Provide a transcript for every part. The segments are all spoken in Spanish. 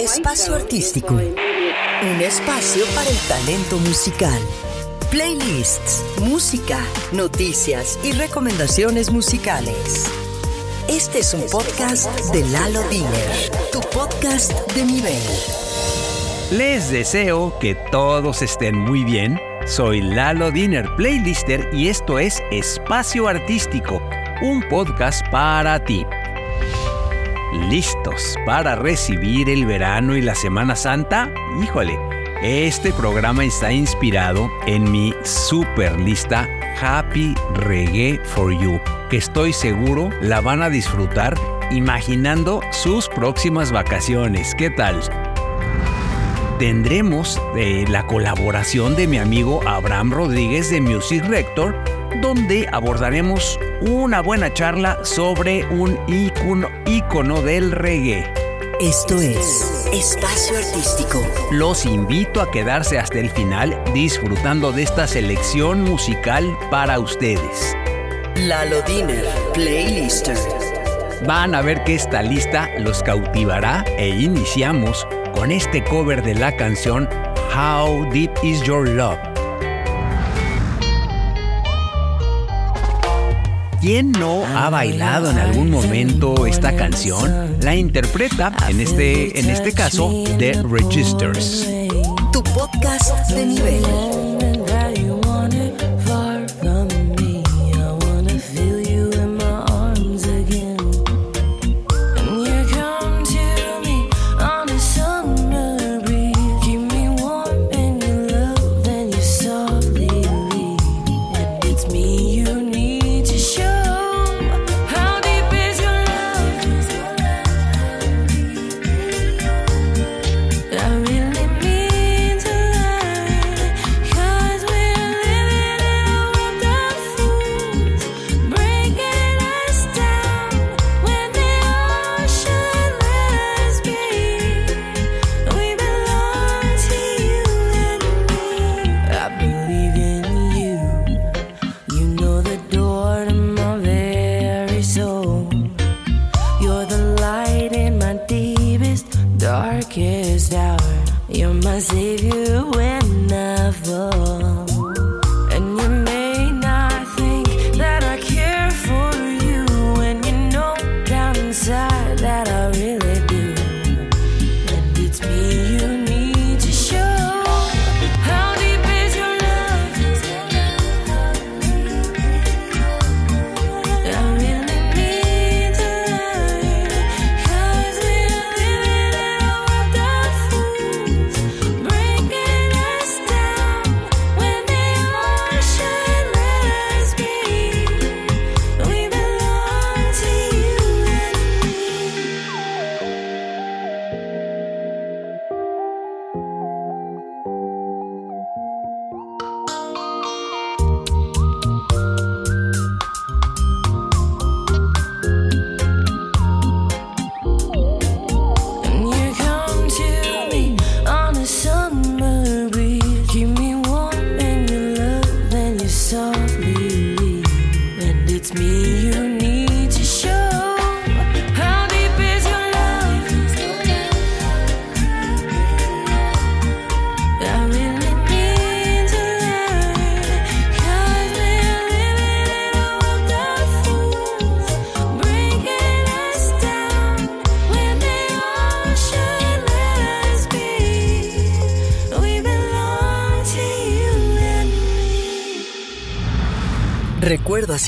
Espacio Artístico. Un espacio para el talento musical. Playlists, música, noticias y recomendaciones musicales. Este es un podcast de Lalo Diner, tu podcast de nivel. Les deseo que todos estén muy bien. Soy Lalo Diner, playlister, y esto es Espacio Artístico, un podcast para ti. ¿Listos para recibir el verano y la Semana Santa? Híjole, este programa está inspirado en mi super lista Happy Reggae for You, que estoy seguro la van a disfrutar imaginando sus próximas vacaciones. ¿Qué tal? Tendremos eh, la colaboración de mi amigo Abraham Rodríguez de Music Rector donde abordaremos una buena charla sobre un ícono, ícono del reggae. Esto es Espacio Artístico. Los invito a quedarse hasta el final disfrutando de esta selección musical para ustedes. Lalo Diner, Playlister. Van a ver que esta lista los cautivará e iniciamos con este cover de la canción How Deep Is Your Love ¿Quién no ha bailado en algún momento esta canción? La interpreta, en este, en este caso, The Registers. Tu podcast de nivel.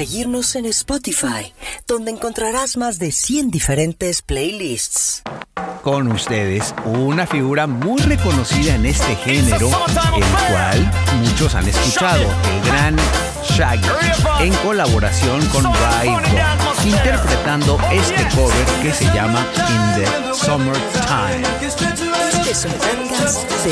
Seguirnos en Spotify, donde encontrarás más de 100 diferentes playlists. Con ustedes, una figura muy reconocida en este género, el cual muchos han escuchado, el gran Shaggy, en colaboración con Ray interpretando este cover que se llama In the Summertime. Este es un podcast de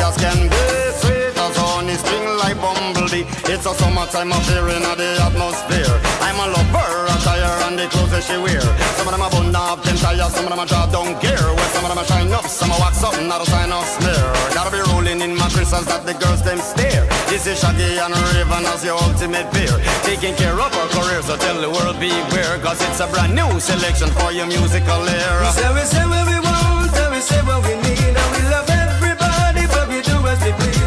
as can be. Sweet as honey, sting like bumblebee. It's a summertime affair in the atmosphere. I'm a lover, attire and the clothes that she wear. Some of them are bun up, them tires, some of them are drop down gear. Well, some of them are shine up, some are wax up, not a sign of smear. Gotta be rolling in my crystals that the girls them stare. This is Shaggy and Raven as your ultimate peer. Taking care of our career, so tell the world beware. Cause it's a brand new selection for your musical era. We say, we say what we want, and we say what we need, and we love everybody, because they.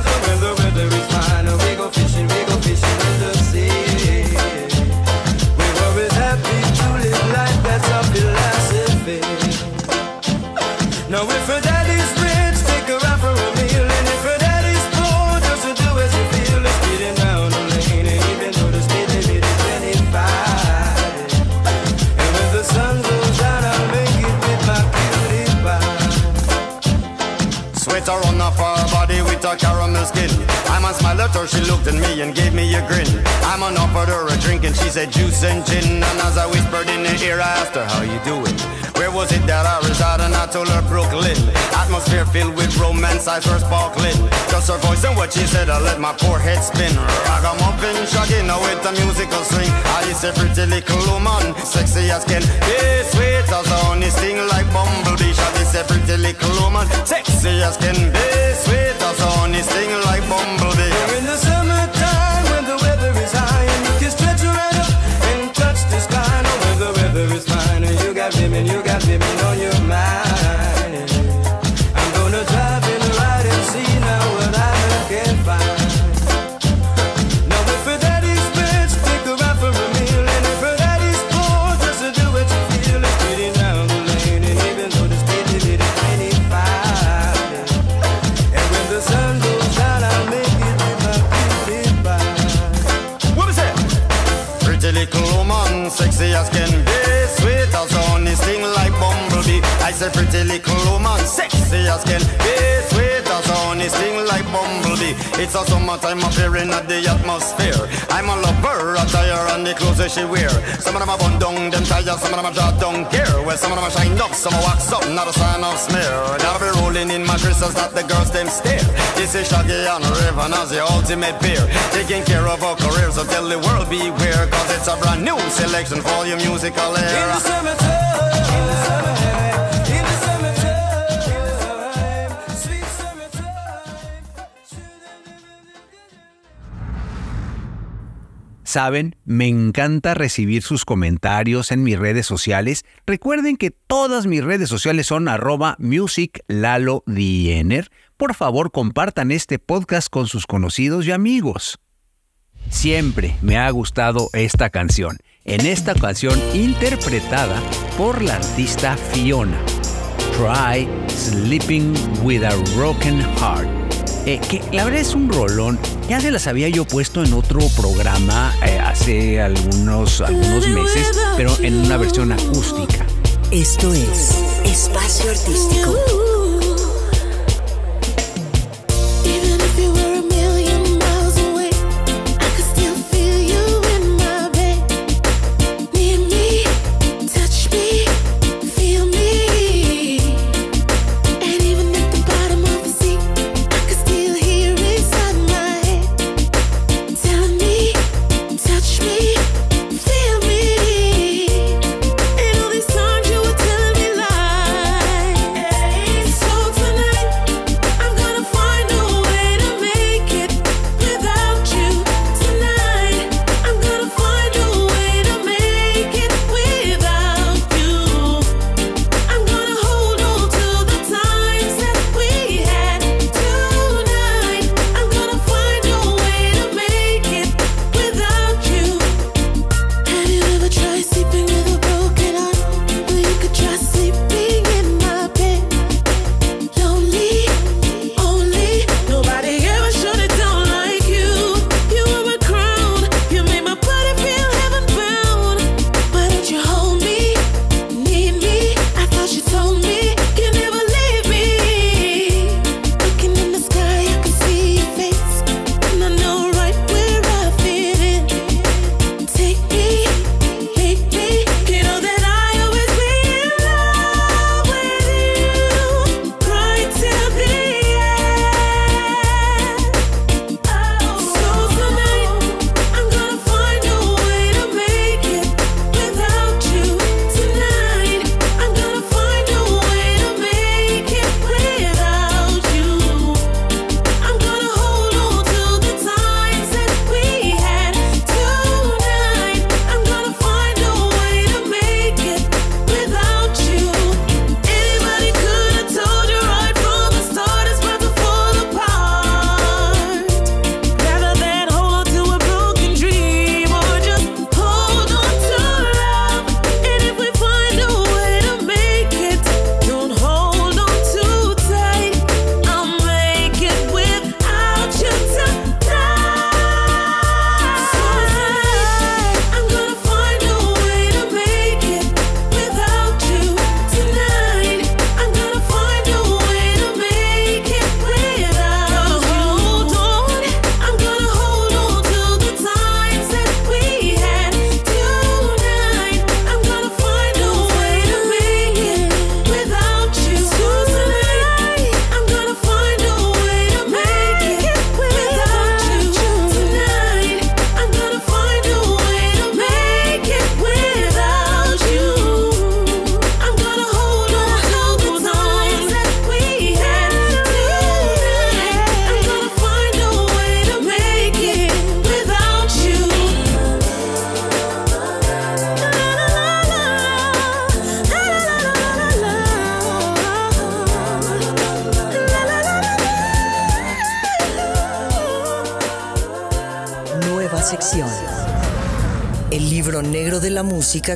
Smile at her, she looked at me and gave me a grin. I'm on offered her a drink and she said juice and gin. And as I whispered in her ear, I asked her, how you doing? Where was it that I reside? And I told her Brooklyn. Atmosphere filled with romance, eyes were sparkling. Just her voice and what she said, I let my poor head spin. I got Ragamuffin, shaggy, now with a musical swing. I is a pretty little woman, sexy as can be. Sweet as honey, sting like bumblebee. Shaggy is a pretty little woman, sexy as can that she wear. Some of them are bun down, them tires, some of them are drop down gear. Well, some of them are shine up, some are wax up, not a sign of smear. Gotta be rolling in my crystals that the girls them stare. This is Shaggy and Raven as the ultimate peer. Taking care of our careers, so tell the world beware. Cause it's a brand new selection for your musical In the era. summertime, in the summertime, Saben, me encanta recibir sus comentarios en mis redes sociales. Recuerden que todas mis redes sociales son arroba musiclalodiener. Por favor, compartan este podcast con sus conocidos y amigos. Siempre me ha gustado esta canción, en esta ocasión interpretada por la artista Fiona. Try Sleeping with a Broken Heart. Eh, que la verdad es un rolón. Ya se las había yo puesto en otro programa eh, hace algunos, algunos meses, pero en una versión acústica. Esto es Espacio Artístico.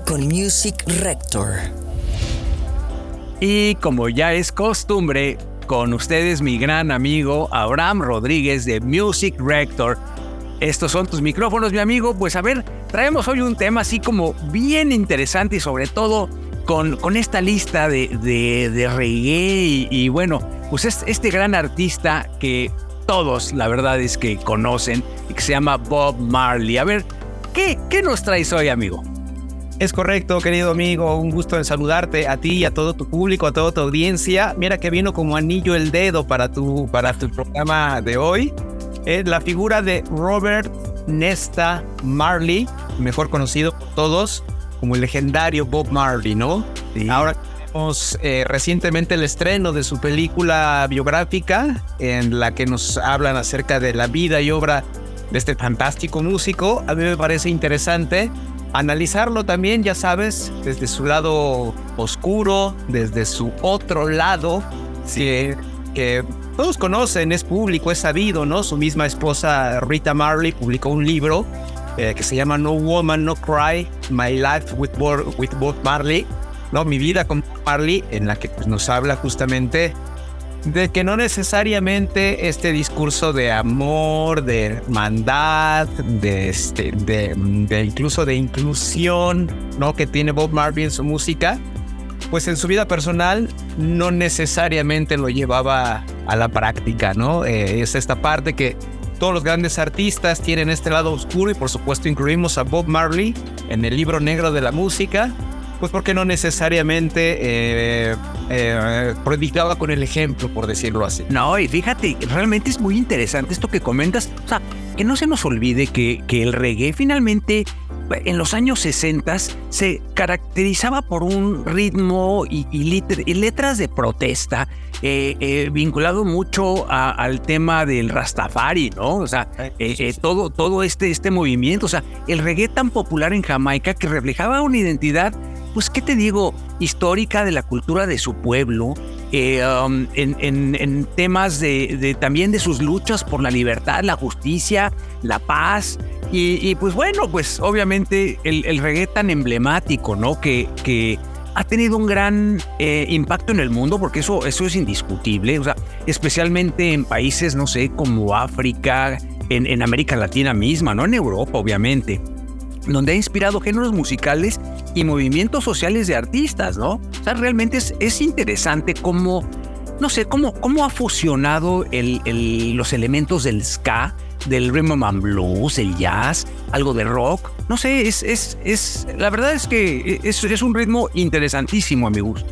Con Music Rector. Y como ya es costumbre, con ustedes mi gran amigo Abraham Rodríguez de Music Rector. Estos son tus micrófonos, mi amigo. Pues a ver, traemos hoy un tema así como bien interesante y sobre todo con, con esta lista de, de, reggae y, y bueno, pues es este gran artista que todos la verdad es que conocen y que se llama Bob Marley. A ver, ¿qué, qué nos traes hoy, amigo? Es correcto, querido amigo. Un gusto en saludarte a ti y a todo tu público, a toda tu audiencia. Mira que vino como anillo el dedo para tu, para tu programa de hoy. Es la figura de Robert Nesta Marley, mejor conocido por todos como el legendario Bob Marley, ¿no? Ahora tenemos eh, recientemente el estreno de su película biográfica en la que nos hablan acerca de la vida y obra de este fantástico músico. A mí me parece interesante analizarlo también, ya sabes, desde su lado oscuro, desde su otro lado, que, que todos conocen, es público, es sabido, ¿no? Su misma esposa Rita Marley publicó un libro eh, que se llama No Woman, No Cry, My Life with Bob, with Bob Marley, ¿no? Mi vida con Marley, en la que pues, nos habla justamente de que no necesariamente este discurso de amor, de hermandad, de, este, de, incluso de inclusión, ¿no? Que tiene Bob Marley en su música, pues en su vida personal no necesariamente lo llevaba a la práctica, ¿no? Eh, es esta parte que todos los grandes artistas tienen este lado oscuro y por supuesto incluimos a Bob Marley en el libro negro de la música, pues porque no necesariamente eh, eh, predicaba con el ejemplo, por decirlo así. No, y fíjate, realmente es muy interesante esto que comentas. O sea, que no se nos olvide que, que el reggae finalmente en los años 60 se caracterizaba por un ritmo y, y, lit- y letras de protesta eh, eh, vinculado mucho a- al tema del Rastafari, ¿no? O sea, eh, todo, todo este, este movimiento, o sea, el reggae tan popular en Jamaica que reflejaba una identidad, pues, ¿qué te digo? Histórica de la cultura de su pueblo, eh, um, en, en- en temas de, de- también de sus luchas por la libertad, la justicia, la paz. Y, pues bueno, pues obviamente el, el reggae tan emblemático, ¿no? Que, que ha tenido un gran eh, impacto en el mundo, porque eso, eso es indiscutible, o sea, especialmente en países, no sé, como África, en, en América Latina misma, ¿no? En Europa, obviamente donde ha inspirado géneros musicales y movimientos sociales de artistas, ¿no? O sea, realmente es, es interesante cómo, no sé, cómo, cómo ha fusionado el- el- los elementos del ska, del rhythm and blues, el jazz, algo de rock. No sé, es, es, es la verdad es que es, es un ritmo interesantísimo a mi gusto.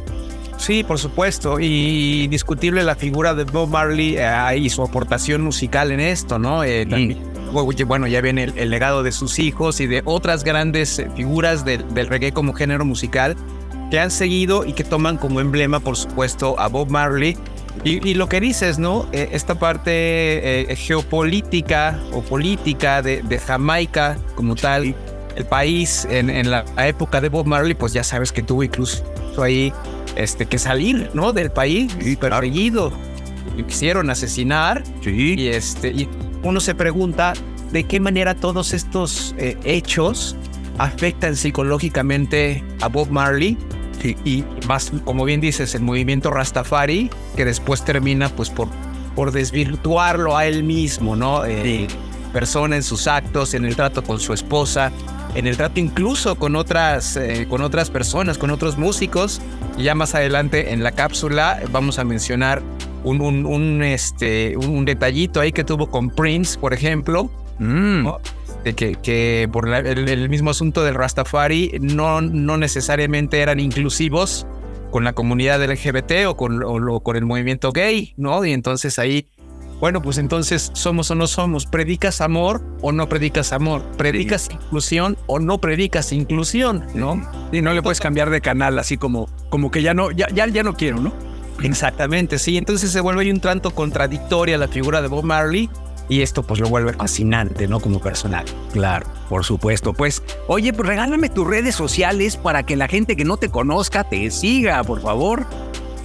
Sí, por supuesto, y discutible la figura de Bob Marley eh, y su aportación musical en esto, ¿no? Eh, también, bueno, ya viene el, el legado de sus hijos y de otras grandes eh, figuras del- del reggae como género musical que han seguido y que toman como emblema, por supuesto, a Bob Marley. Y, y lo que dices, ¿no? Eh, esta parte eh, geopolítica o política de, de Jamaica como tal, el país en, en la época de Bob Marley, pues ya sabes que tuvo incluso ahí este, que salir, ¿no? Del país, perseguido. Y quisieron asesinar. Y, este, y uno se pregunta de qué manera todos estos eh, hechos afectan psicológicamente a Bob Marley. Y, y más, como bien dices, el movimiento Rastafari, que después termina pues por, por desvirtuarlo a él mismo, ¿no? Eh, Persona en sus actos, en el trato con su esposa, en el trato incluso con otras, eh, con otras personas, con otros músicos. Y ya más adelante en la cápsula vamos a mencionar un, un, un, este, un, detallito ahí que tuvo con Prince, por ejemplo, Mm, ¿no? de que, que por la- el, el mismo asunto del Rastafari no, no necesariamente eran inclusivos con la comunidad LGBT o con, o con el movimiento gay, ¿no? Y entonces ahí, bueno, pues entonces somos o no somos, predicas amor o no predicas amor, predicas inclusión o no predicas inclusión, ¿no? Y no le puedes cambiar de canal así como, como que ya no, ya, ya, ya no quiero, ¿no? Exactamente, sí. Entonces se vuelve un tanto contradictoria la figura de Bob Marley y esto pues lo vuelve fascinante, ¿no? Como personaje. Claro, por supuesto. Pues, oye, pues regálame tus redes sociales para que la gente que no te conozca te siga, por favor.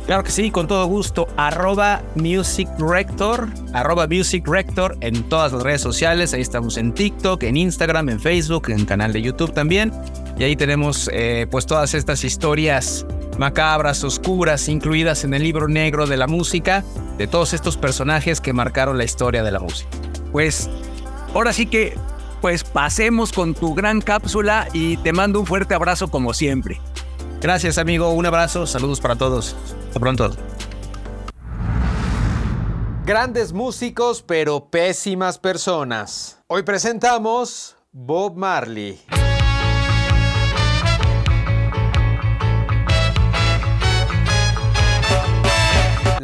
Claro que sí, con todo gusto. Arroba Music Rector, arroba Music Rector en todas las redes sociales. Ahí estamos en TikTok, en Instagram, en Facebook, en canal de YouTube también. Y ahí tenemos eh, pues todas estas historias macabras, oscuras, incluidas en el libro negro de la música, de todos estos personajes que marcaron la historia de la música. Pues ahora sí que pues pasemos con tu gran cápsula y te mando un fuerte abrazo como siempre. Gracias amigo, un abrazo, saludos para todos. Hasta pronto. Grandes músicos pero pésimas personas. Hoy presentamos Bob Marley.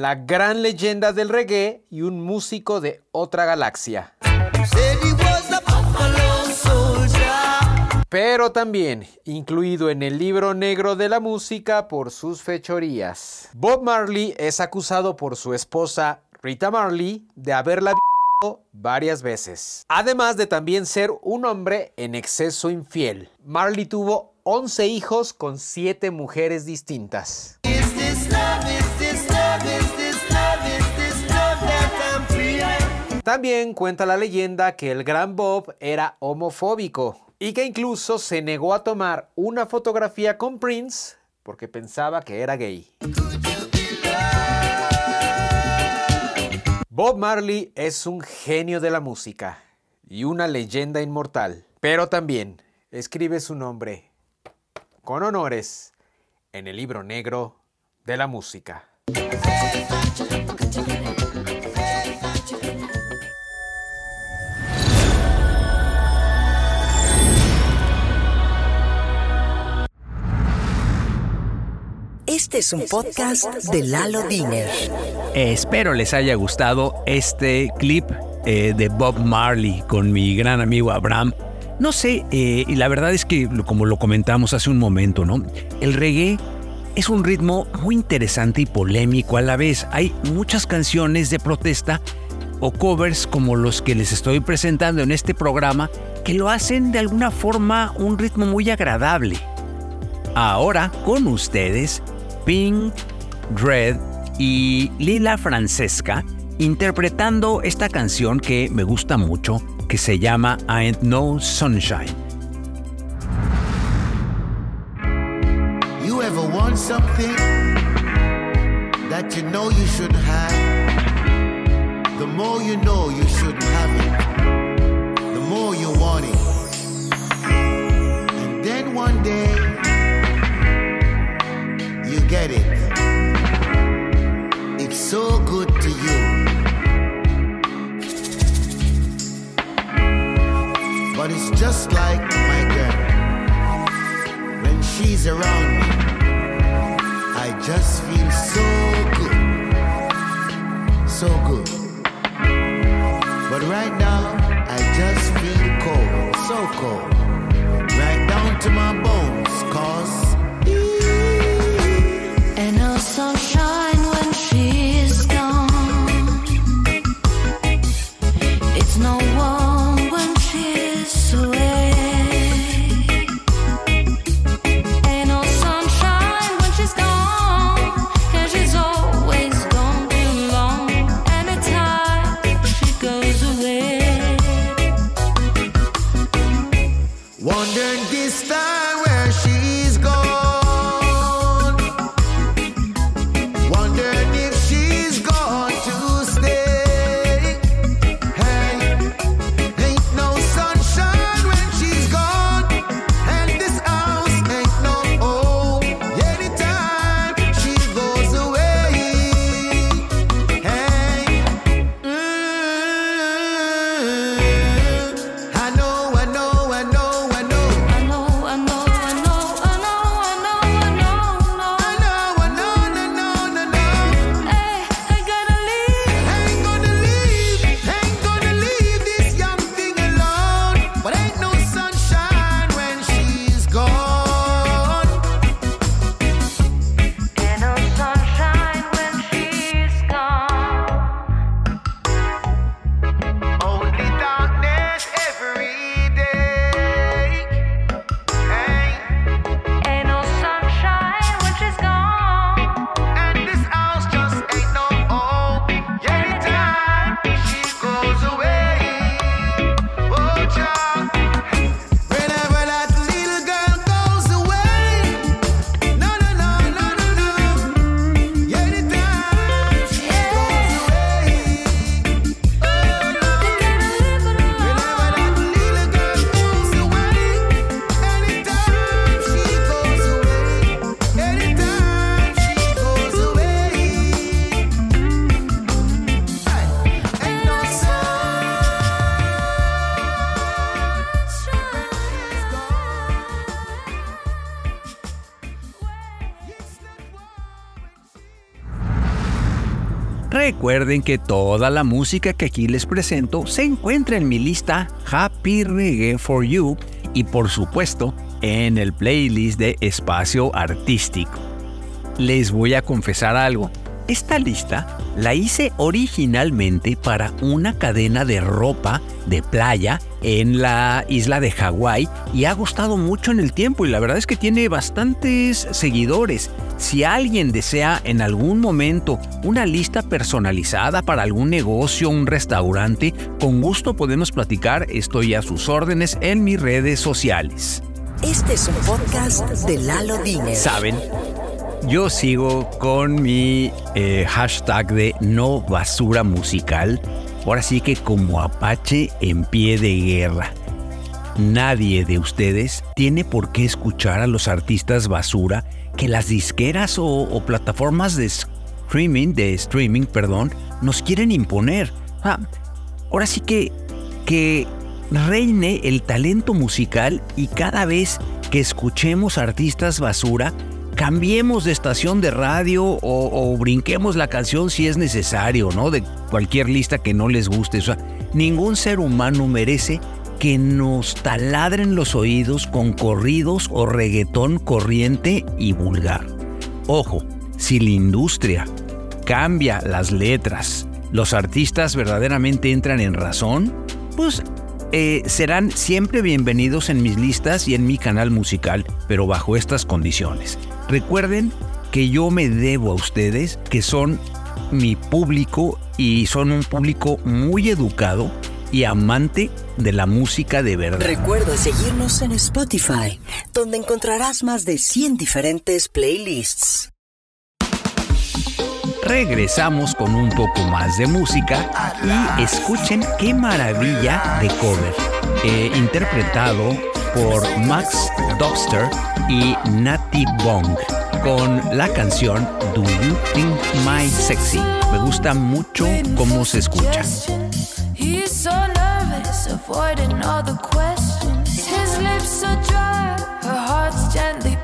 La gran leyenda del reggae y un músico de otra galaxia. Pero también incluido en el libro negro de la música por sus fechorías. Bob Marley es acusado por su esposa Rita Marley de haberla varias veces. Además de también ser un hombre en exceso infiel. Marley tuvo 11 hijos con 7 mujeres distintas. También cuenta la leyenda que el gran Bob era homofóbico y que incluso se negó a tomar una fotografía con Prince porque pensaba que era gay. Bob Marley es un genio de la música y una leyenda inmortal, pero también escribe su nombre con honores en el libro negro de la música. Este es un podcast de Lalo Diner. Espero les haya gustado este clip eh, de Bob Marley con mi gran amigo Abraham. No sé, eh, y la verdad es que como lo comentamos hace un momento, ¿no? El reggae es un ritmo muy interesante y polémico a la vez. Hay muchas canciones de protesta o covers como los que les estoy presentando en este programa que lo hacen de alguna forma un ritmo muy agradable. Ahora con ustedes, Pink, Red y Lila Francesca interpretando esta canción que me gusta mucho, que se llama Ain't No Sunshine. You ever want something that you know you shouldn't have? The more you know you shouldn't have it, the more you want it. And then one day, Recuerden que toda la música que aquí les presento se encuentra en mi lista Happy Reggae for You y por supuesto en el playlist de Espacio Artístico. Les voy a confesar algo. Esta lista la hice originalmente para una cadena de ropa de playa en la isla de Hawái y ha gustado mucho en el tiempo y la verdad es que tiene bastantes seguidores. Si alguien desea en algún momento una lista personalizada para algún negocio, un restaurante, con gusto podemos platicar, estoy a sus órdenes en mis redes sociales. Este es un podcast de Lalo Diner. ¿Saben? Yo sigo con mi eh, hashtag de no basura musical. Ahora sí que como Apache en pie de guerra. Nadie de ustedes tiene por qué escuchar a los artistas basura que las disqueras o, plataformas de streaming, de streaming, perdón, nos quieren imponer. Ah, ahora sí que que reine el talento musical y cada vez que escuchemos artistas basura, cambiemos de estación de radio o, brinquemos la canción si es necesario, ¿no? De cualquier lista que no les guste. Ningún ser humano merece que nos taladren los oídos con corridos o reggaetón corriente y vulgar. Ojo, si la industria cambia las letras, los artistas verdaderamente entran en razón, pues eh, serán siempre bienvenidos en mis listas y en mi canal musical, pero bajo estas condiciones. Recuerden que yo me debo a ustedes, que son mi público y son un público muy educado y amante de la música de verdad. Recuerda seguirnos en Spotify, donde encontrarás más de 100 diferentes playlists. Regresamos con un poco más de música y escuchen qué maravilla de cover, eh, interpretado por Max Dobster y Natty Bong con la canción Do You Think My Sexy. Me gusta mucho cómo se escucha. Avoiding all the questions. His lips are dry, her heart's gently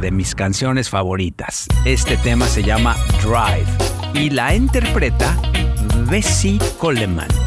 de mis canciones favoritas. Este tema se llama Drive y la interpreta Bessie Coleman.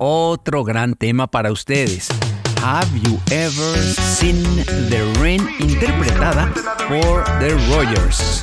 otro gran tema para ustedes. Have You Ever Seen the Rain, interpretada por The Rogers.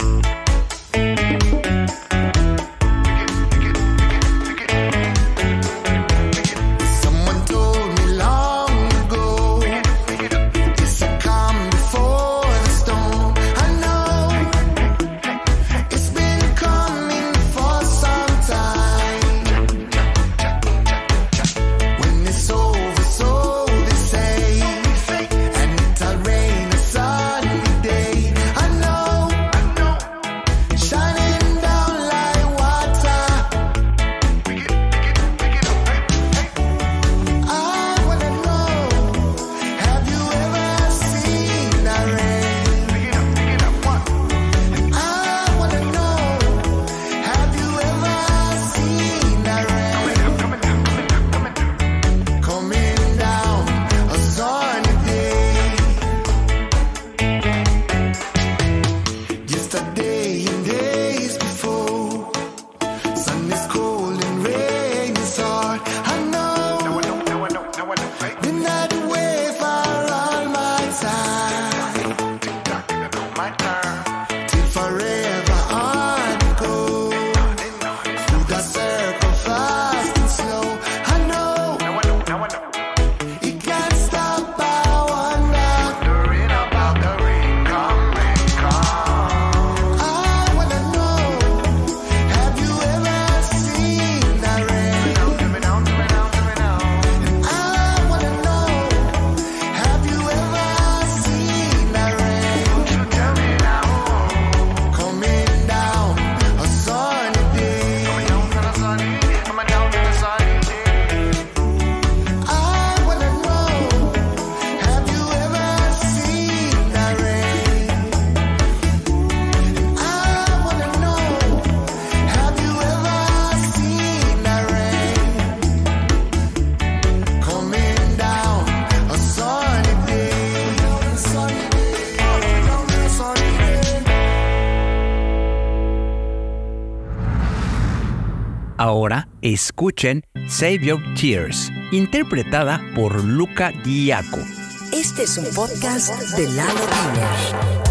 Escuchen Save Your Tears, interpretada por Luca Guiaco. Este es un podcast de Lalo Diner.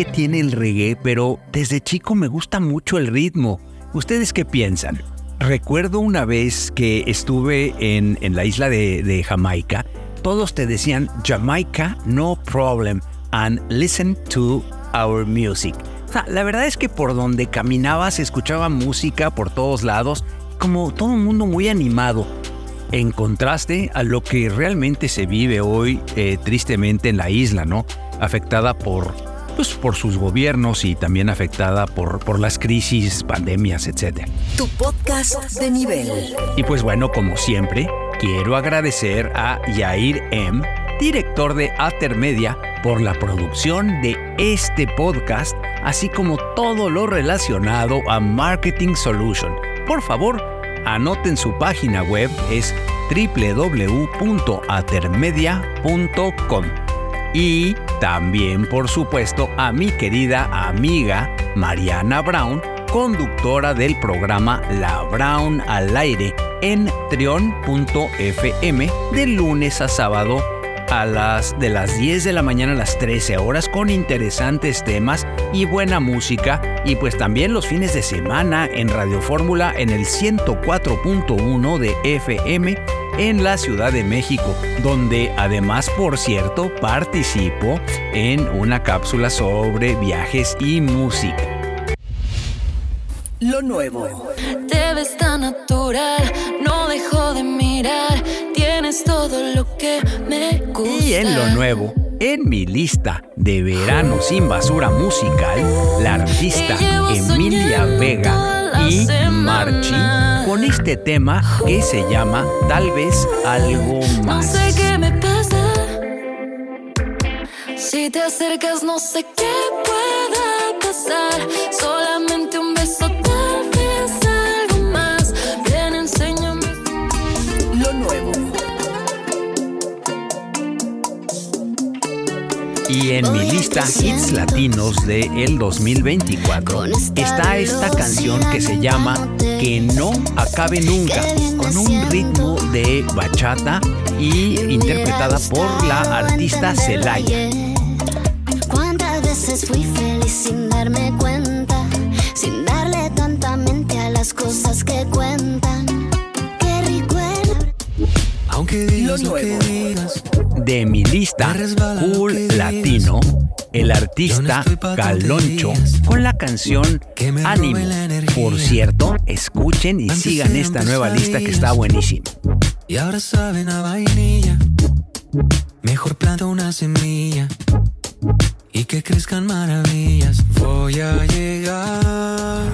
Qué tiene el reggae, pero desde chico me gusta mucho el ritmo. ¿Ustedes qué piensan? Recuerdo una vez que estuve en, en la isla de, Jamaica, todos te decían Jamaica, no problem, and listen to our music. La verdad es que por donde caminaba se escuchaba música por todos lados, como todo un mundo muy animado. En contraste a lo que realmente se vive hoy eh, tristemente en la isla, ¿no? Afectada por, pues, por sus gobiernos y también afectada por, por las crisis, pandemias, etc. Tu podcast de nivel. Y pues bueno, como siempre, quiero agradecer a Yair M., director de Altermedia, por la producción de este podcast, así como todo lo relacionado a Marketing Solution. Por favor, anoten su página web, es www.atermedia.com. Y también, por supuesto, a mi querida amiga Mariana Brown, conductora del programa La Brown al aire en trion.fm de lunes a sábado a las de las 10 de la mañana a las 13 horas con interesantes temas y buena música. Y pues también los fines de semana en Radio Fórmula en el 104.1 de FM en la Ciudad de México, donde además, por cierto, participo en una cápsula sobre viajes y música. Lo nuevo. Te ves tan natural, no dejo de mirar. Tienes todo lo que me gusta. Y en lo nuevo, en mi lista de verano sin basura musical, la artista Emilia Vega y Marchi con este tema que se llama Tal vez algo No más. sé qué me pasa. Si te acercas, no sé qué pueda pasar. Solamente un Y en mi lista Hits Latinos de el 2024 está esta canción que se llama Que no acabe nunca, con un ritmo de bachata y interpretada por la artista Celaya. ¿Cuántas veces fui feliz sin darme cuenta? Sin darle tanta mente a las cosas que cuentan. Qué rico era. Aunque digas lo, que digas, De mi lista Cool Latino, el artista Caloncho con la canción Ánimo. Por cierto, escuchen y sigan esta nueva lista que está buenísima. y ahora saben a vainilla. Mejor planta una semilla y que crezcan maravillas. Voy a llegar.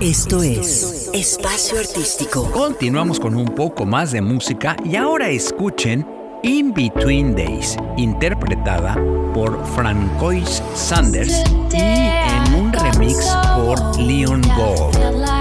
Esto es Espacio Artístico. Continuamos con un poco más de música y ahora escuchen In Between Days, interpretada por Francois Sanders y en un remix por Leon Gold.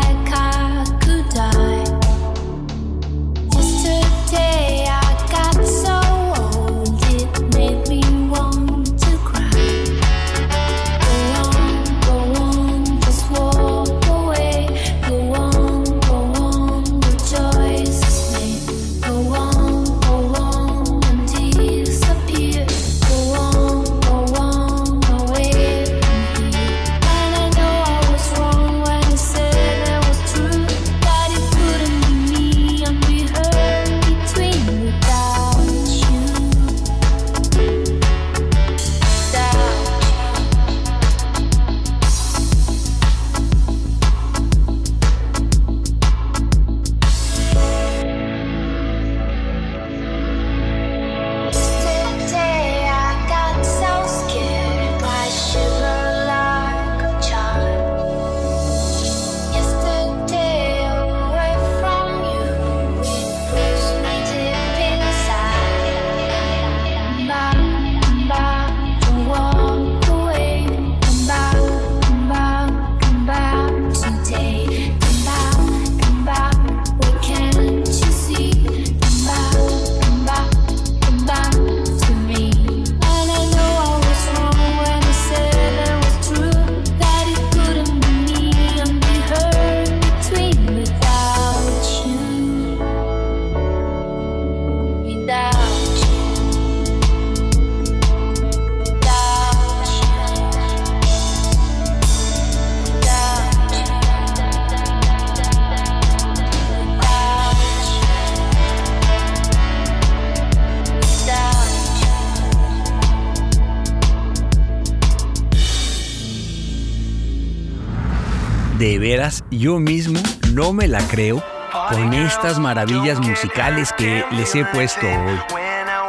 Yo mismo no me la creo con estas maravillas musicales que les he puesto hoy.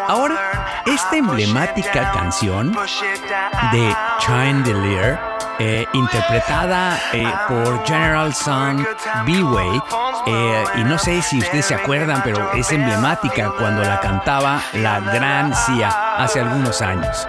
Ahora, esta emblemática canción de Chandelier, eh, interpretada eh, por General Sun B-Way, eh, y no sé si ustedes se acuerdan, pero es emblemática cuando la cantaba la gran Sia hace algunos años.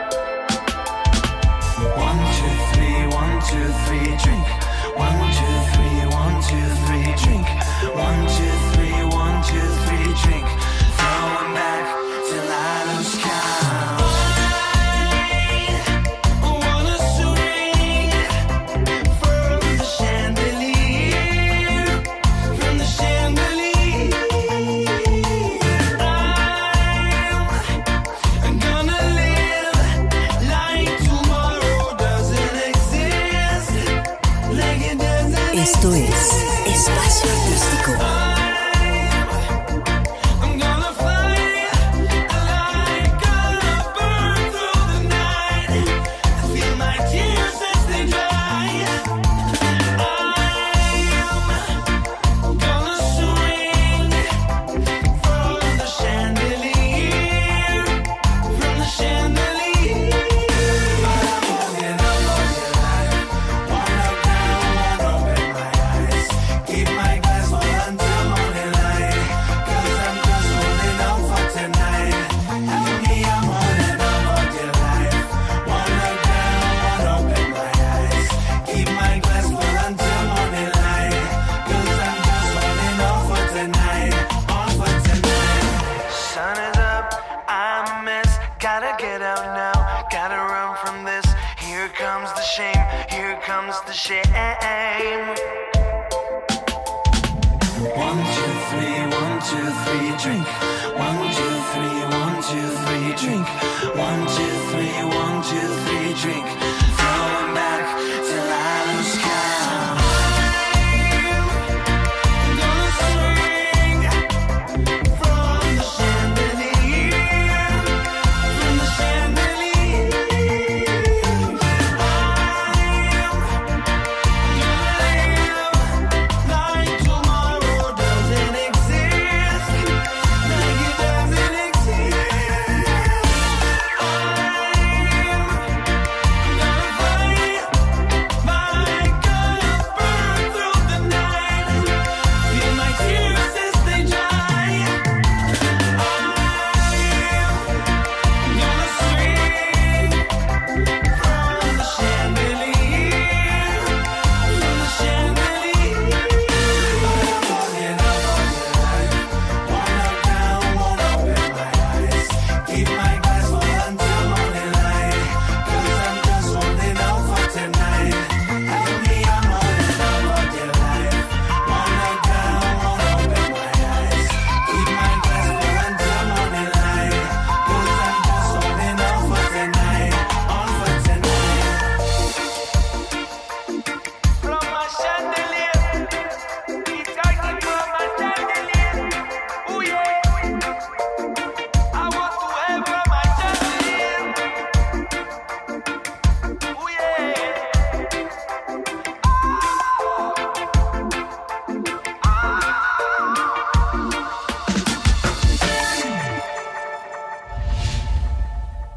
with drink.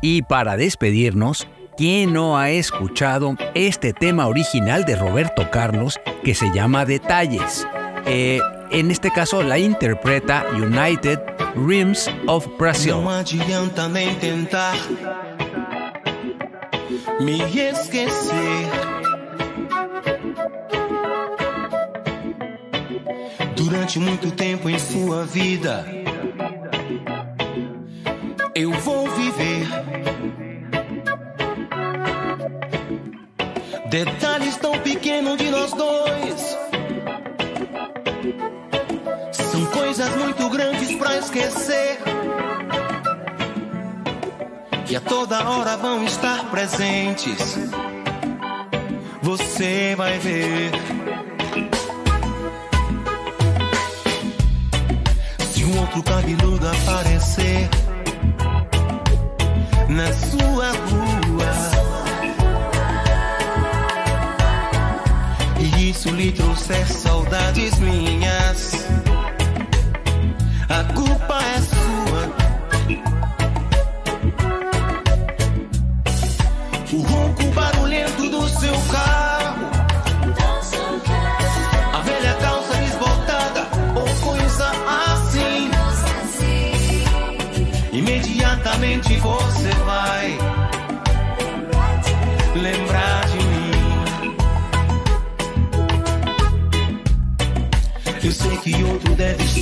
Y para despedirnos, ¿quién no ha escuchado este tema original de Roberto Carlos que se llama Detalles? Eh, en este caso la interpreta United Rims of Brazil. No adianta intentar me esquecer. Durante muito tempo em sua vida. eu vou viver. Detalhes tão pequenos de nós dois são coisas muito grandes para esquecer. E a toda hora vão estar presentes. Você vai ver. Se um outro cabeludo aparecer na sua rua. E isso lhe trouxe saudades minhas. A culpa é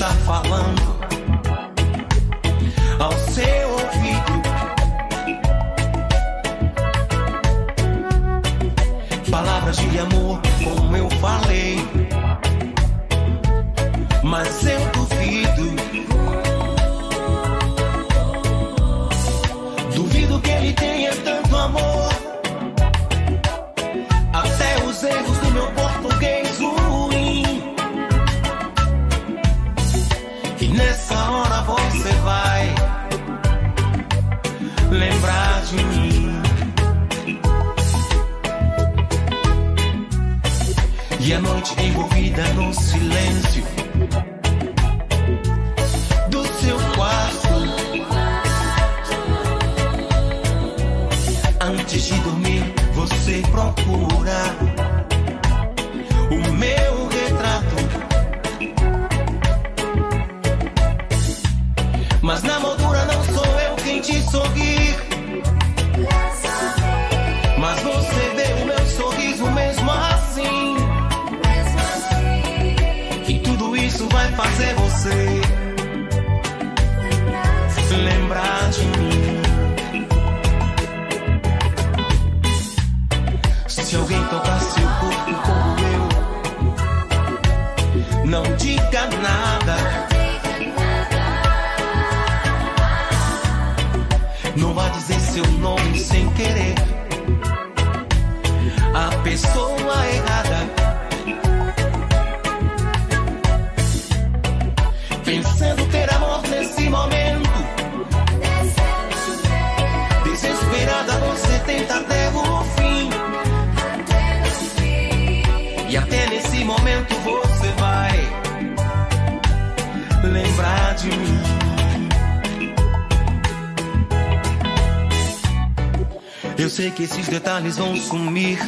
está falando. Não vá dizer seu nome sem querer. A pessoa errada. Sei que esses detalhes vão sumir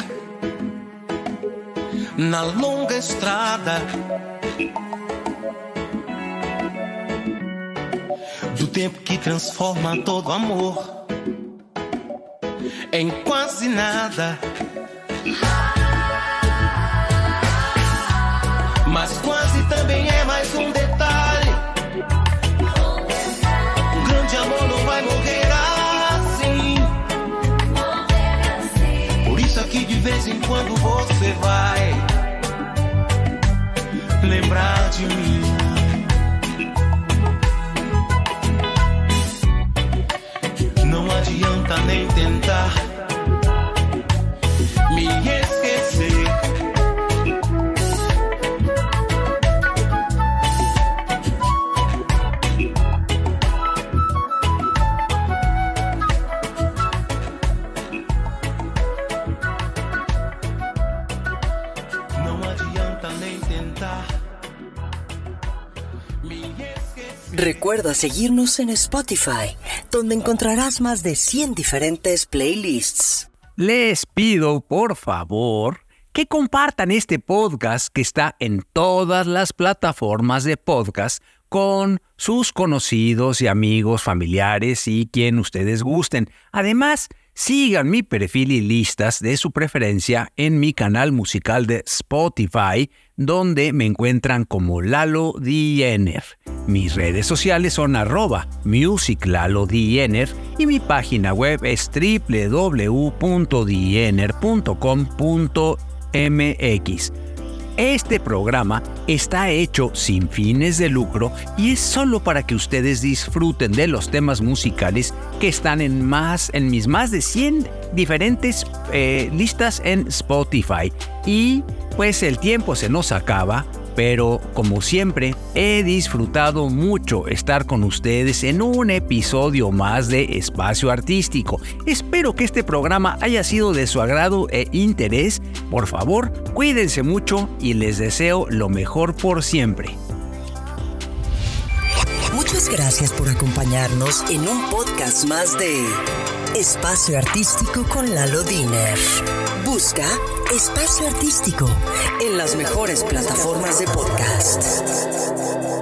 na longa estrada do tempo que transforma todo amor em quase nada. Mas quase também é mais um quando você vai lembrar de mim. Não adianta nem Recuerda seguirnos en Spotify, donde encontrarás más de 100 diferentes playlists. Les pido, por favor, que compartan este podcast que está en todas las plataformas de podcast con sus conocidos y amigos, familiares y quien ustedes gusten. Además, sigan mi perfil y listas de su preferencia en mi canal musical de Spotify, donde me encuentran como Lalo Diener. Mis redes sociales son arroba musiclalodiener y mi página web es www.diener.com.mx. Este programa está hecho sin fines de lucro y es solo para que ustedes disfruten de los temas musicales que están en, más, en mis más de 100 diferentes eh, listas en Spotify. Y pues el tiempo se nos acaba, pero como siempre he disfrutado mucho estar con ustedes en un episodio más de Espacio Artístico. Espero que este programa haya sido de su agrado e interés. Por favor, cuídense mucho y les deseo lo mejor por siempre. Muchas gracias por acompañarnos en un podcast más de Espacio Artístico con Lalo Diner. Busca Espacio Artístico en las mejores plataformas de podcast.